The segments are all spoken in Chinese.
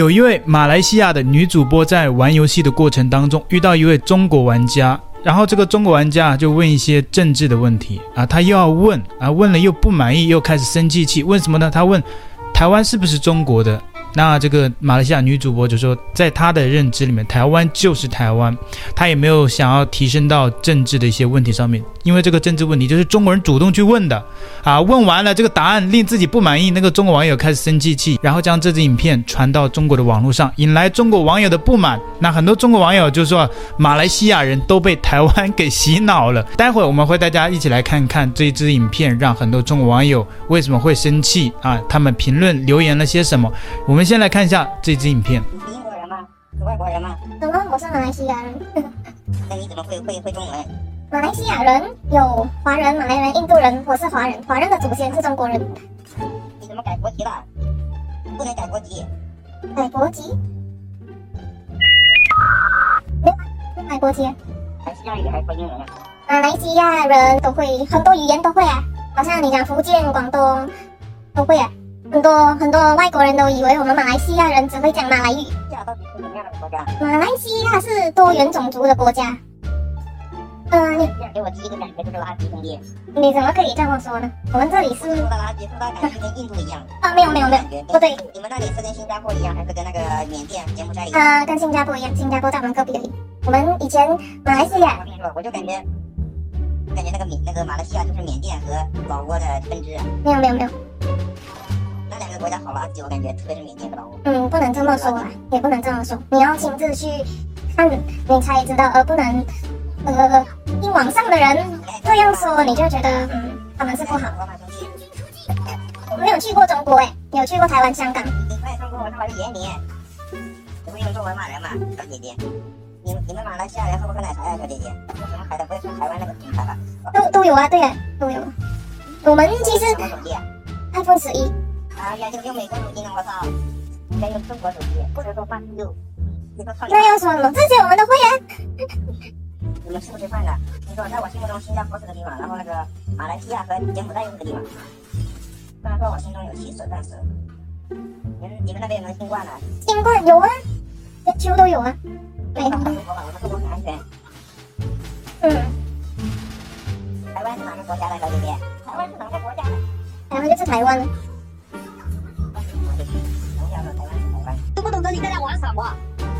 有一位马来西亚的女主播在玩游戏的过程当中遇到一位中国玩家，然后这个中国玩家就问一些政治的问题啊，他又要问啊，问了又不满意，又开始生气气，问什么呢？他问台湾是不是中国的？那这个马来西亚女主播就说，在她的认知里面，台湾就是台湾，她也没有想要提升到政治的一些问题上面，因为这个政治问题就是中国人主动去问的啊。问完了这个答案令自己不满意，那个中国网友开始生气气，然后将这支影片传到中国的网络上，引来中国网友的不满。那很多中国网友就说，马来西亚人都被台湾给洗脑了。待会儿我们会带大家一起来看看这支影片，让很多中国网友为什么会生气啊？他们评论留言了些什么？我们。我们先来看一下这支影片。你是英国人吗？是外国人吗？怎么？我是马来西亚人。那你怎么会会会中文？马来西亚人有华人、马来人、印度人，我是华人。华人的祖先是中国人。你怎么改国籍了？不能改国籍。改国籍？没有改国籍。还是亚语还是说英文啊？马来西亚人都会很多语言都会啊，好像你讲福建、广东都会啊。很多很多外国人都以为我们马来西亚人只会讲马来语。到底是什么样的国家？马来西亚是多元种族的国家。嗯、呃，你给我第一个感觉就是垃圾兄弟。你怎么可以这么说呢？我们这里是。说的垃圾，说的感觉跟印度一样。啊，没有没有没有，不对。你们那里是跟新加坡一样，还是跟那个缅甸、柬埔寨一样？啊、呃，跟新加坡一样，新加坡在我们隔壁而已。我们以前马来西亚。我跟你说，我就感觉，感觉那个缅那个马来西亚就是缅甸和老挝的分支。没有没有没有。国家好垃圾，我感觉，特别是缅甸和老挝。嗯，不能这么说啊，也不能这么说。你要亲自去看，你才知道，而不能，呃，听网上的人这样说，你就觉得，嗯，他们是不好。我没有去过中国，哎，有去过台湾、香港。你快说跟我说话是爷爷，你会用中文骂人吗，小姐姐？你你们马来西亚人喝不喝奶茶呀，小姐姐？为什么海的不会说台湾那个品牌吧？都都有啊，对啊，都有。我们其实。？iPhone 十一。哎呀，就用美国手机呢，我操！应该用中国手机，不能说换六。你说那要说什么？这些我们都会啊。你们吃不吃饭的？你说在我心目中，新加坡是个地方，然后那个马来西亚和柬埔寨又是个地方。虽然说我心中有七十，但是你们你们那边有没有新冠呢？新冠有啊，全球都有啊。没有。中国吧，我们中国很安全。嗯。台湾是哪个国家的小姐姐？台湾是哪个国家的？台湾就是台湾。得你在那玩什么，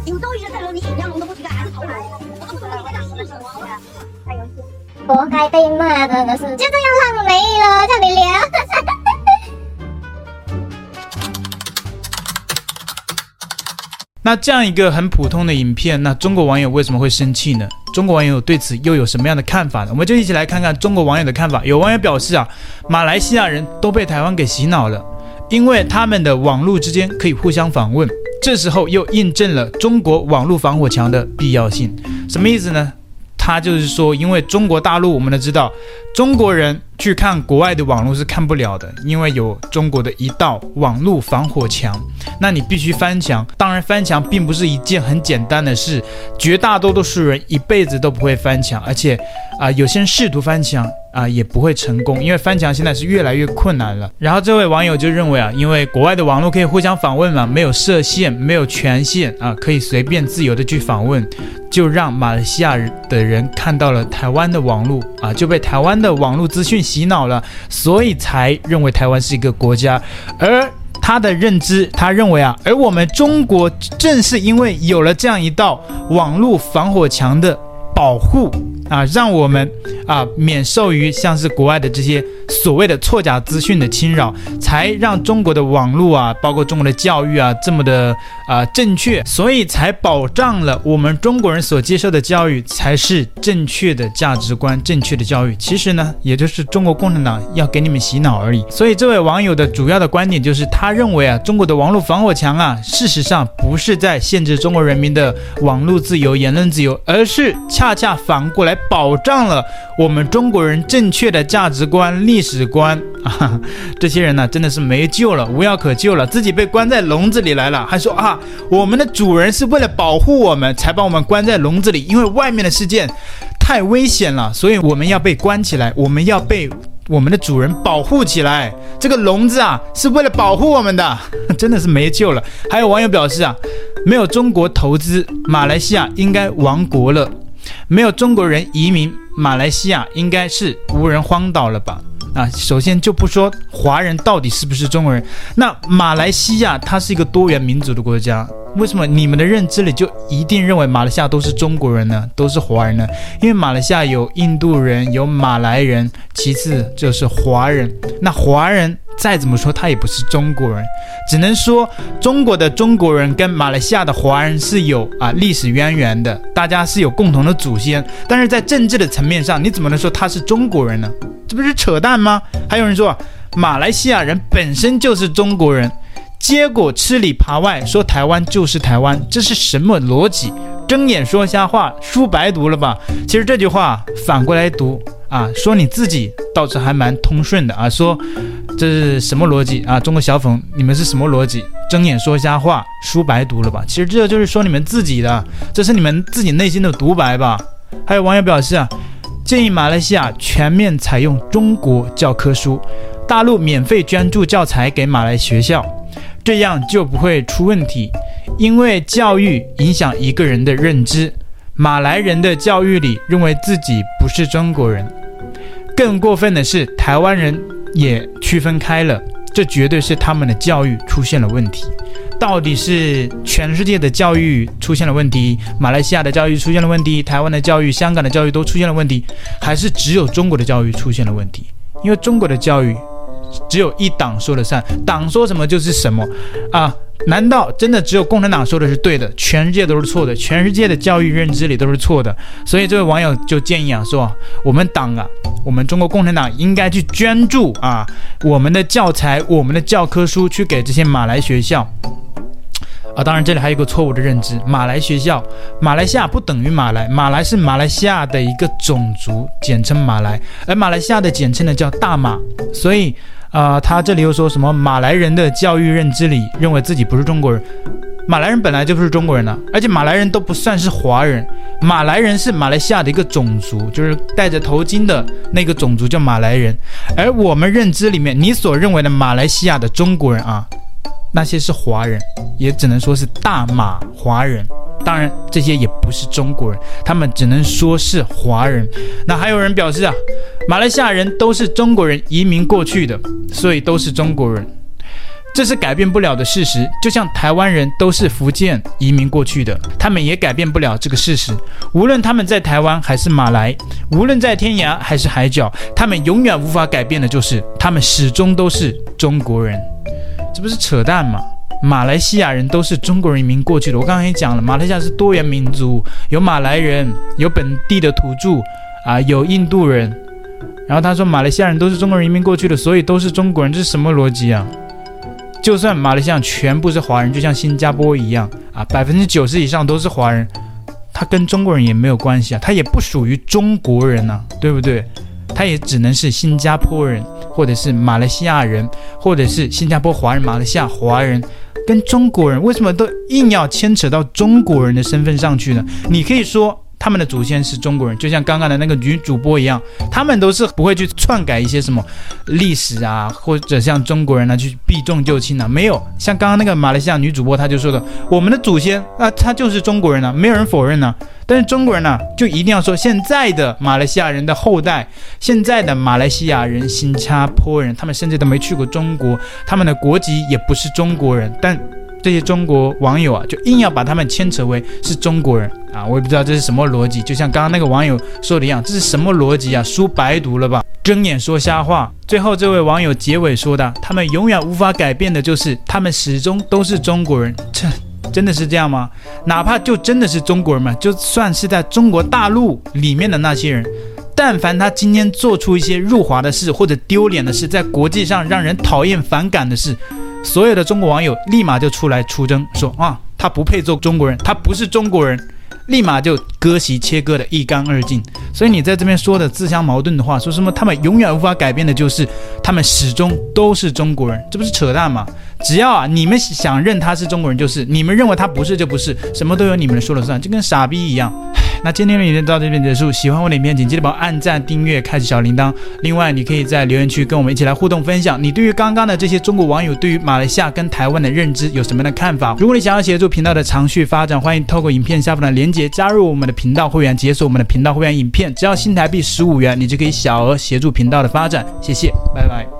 有朝一日再和你一样龙都不出来，还是头龙。我都不懂你在说什么。玩游戏，活该被骂，真的是就这样烂没了，叫你聊。那这样一个很普通的影片，那中国网友为什么会生气呢？中国网友对此又有什么样的看法呢？我们就一起来看看中国网友的看法。有网友表示啊，马来西亚人都被台湾给洗脑了。因为他们的网络之间可以互相访问，这时候又印证了中国网络防火墙的必要性。什么意思呢？他就是说，因为中国大陆，我们都知道，中国人去看国外的网络是看不了的，因为有中国的一道网络防火墙。那你必须翻墙。当然，翻墙并不是一件很简单的事，绝大多数人一辈子都不会翻墙，而且，啊、有些人试图翻墙。啊，也不会成功，因为翻墙现在是越来越困难了。然后这位网友就认为啊，因为国外的网络可以互相访问嘛，没有设限，没有权限啊，可以随便自由的去访问，就让马来西亚的人看到了台湾的网络啊，就被台湾的网络资讯洗脑了，所以才认为台湾是一个国家。而他的认知，他认为啊，而我们中国正是因为有了这样一道网络防火墙的保护。啊，让我们啊免受于像是国外的这些所谓的错假资讯的侵扰，才让中国的网络啊，包括中国的教育啊这么的啊正确，所以才保障了我们中国人所接受的教育才是正确的价值观、正确的教育。其实呢，也就是中国共产党要给你们洗脑而已。所以这位网友的主要的观点就是，他认为啊，中国的网络防火墙啊，事实上不是在限制中国人民的网络自由、言论自由，而是恰恰反过来。保障了我们中国人正确的价值观、立历史观啊！这些人呢，真的是没救了，无药可救了，自己被关在笼子里来了，还说啊，我们的主人是为了保护我们才把我们关在笼子里，因为外面的世界太危险了，所以我们要被关起来，我们要被我们的主人保护起来。这个笼子啊，是为了保护我们的，真的是没救了。还有网友表示啊，没有中国投资，马来西亚应该亡国了；没有中国人移民，马来西亚应该是无人荒岛了吧？啊，首先就不说华人到底是不是中国人，那马来西亚它是一个多元民族的国家。为什么你们的认知里就一定认为马来西亚都是中国人呢？都是华人呢？因为马来西亚有印度人，有马来人，其次就是华人。那华人再怎么说，他也不是中国人，只能说中国的中国人跟马来西亚的华人是有啊历史渊源的，大家是有共同的祖先。但是在政治的层面上，你怎么能说他是中国人呢？这不是扯淡吗？还有人说马来西亚人本身就是中国人。结果吃里扒外说台湾就是台湾，这是什么逻辑？睁眼说瞎话，书白读了吧？其实这句话反过来读啊，说你自己倒是还蛮通顺的啊。说这是什么逻辑啊？中国小粉，你们是什么逻辑？睁眼说瞎话，书白读了吧？其实这就是说你们自己的，这是你们自己内心的独白吧？还有网友表示啊，建议马来西亚全面采用中国教科书，大陆免费捐助教材给马来学校。这样就不会出问题，因为教育影响一个人的认知。马来人的教育里认为自己不是中国人，更过分的是，台湾人也区分开了，这绝对是他们的教育出现了问题。到底是全世界的教育出现了问题，马来西亚的教育出现了问题，台湾的教育、香港的教育都出现了问题，还是只有中国的教育出现了问题？因为中国的教育。只有一党说了算，党说什么就是什么，啊？难道真的只有共产党说的是对的，全世界都是错的？全世界的教育认知里都是错的？所以这位网友就建议啊，说我们党啊，我们中国共产党应该去捐助啊，我们的教材、我们的教科书去给这些马来学校。啊，当然这里还有一个错误的认知，马来学校，马来西亚不等于马来，马来是马来西亚的一个种族，简称马来，而马来西亚的简称呢叫大马，所以。啊、他这里又说什么马来人的教育认知里认为自己不是中国人，马来人本来就不是中国人了，而且马来人都不算是华人，马来人是马来西亚的一个种族，就是戴着头巾的那个种族叫马来人，而我们认知里面你所认为的马来西亚的中国人啊，那些是华人，也只能说是大马华人。当然，这些也不是中国人，他们只能说是华人。那还有人表示啊，马来西亚人都是中国人移民过去的，所以都是中国人，这是改变不了的事实。就像台湾人都是福建移民过去的，他们也改变不了这个事实。无论他们在台湾还是马来，无论在天涯还是海角，他们永远无法改变的就是，他们始终都是中国人。这不是扯淡吗？马来西亚人都是中国人民过去的。我刚才也讲了，马来西亚是多元民族，有马来人，有本地的土著，啊，有印度人。然后他说马来西亚人都是中国人民过去的，所以都是中国人，这是什么逻辑啊？就算马来西亚全部是华人，就像新加坡一样啊，百分之九十以上都是华人，他跟中国人也没有关系啊，他也不属于中国人呐，对不对？他也只能是新加坡人，或者是马来西亚人，或者是新加坡华人、马来西亚华人。跟中国人为什么都硬要牵扯到中国人的身份上去呢？你可以说他们的祖先是中国人，就像刚刚的那个女主播一样，他们都是不会去篡改一些什么历史啊，或者像中国人呢去避重就轻啊，没有。像刚刚那个马来西亚女主播，她就说的，我们的祖先那他就是中国人呢，没有人否认呢。但是中国人呢，就一定要说现在的马来西亚人的后代，现在的马来西亚人、新加坡人，他们甚至都没去过中国，他们的国籍也不是中国人。但这些中国网友啊，就硬要把他们牵扯为是中国人啊！我也不知道这是什么逻辑。就像刚刚那个网友说的一样，这是什么逻辑啊？书白读了吧？睁眼说瞎话。最后这位网友结尾说的，他们永远无法改变的就是，他们始终都是中国人。这。真的是这样吗？哪怕就真的是中国人嘛，就算是在中国大陆里面的那些人，但凡他今天做出一些入华的事或者丢脸的事，在国际上让人讨厌反感的事，所有的中国网友立马就出来出征，说啊，他不配做中国人，他不是中国人。立马就割席切割的一干二净，所以你在这边说的自相矛盾的话，说什么他们永远无法改变的就是他们始终都是中国人，这不是扯淡吗？只要啊你们想认他是中国人就是，你们认为他不是就不是，什么都由你们说了算，就跟傻逼一样。那今天的影片到这边结束，喜欢我的影片，请记得帮我按赞、订阅、开启小铃铛。另外，你可以在留言区跟我们一起来互动分享，你对于刚刚的这些中国网友对于马来西亚跟台湾的认知有什么样的看法？如果你想要协助频道的长续发展，欢迎透过影片下方的链接加入我们的频道会员，解锁我们的频道会员影片，只要新台币十五元，你就可以小额协助频道的发展。谢谢，拜拜。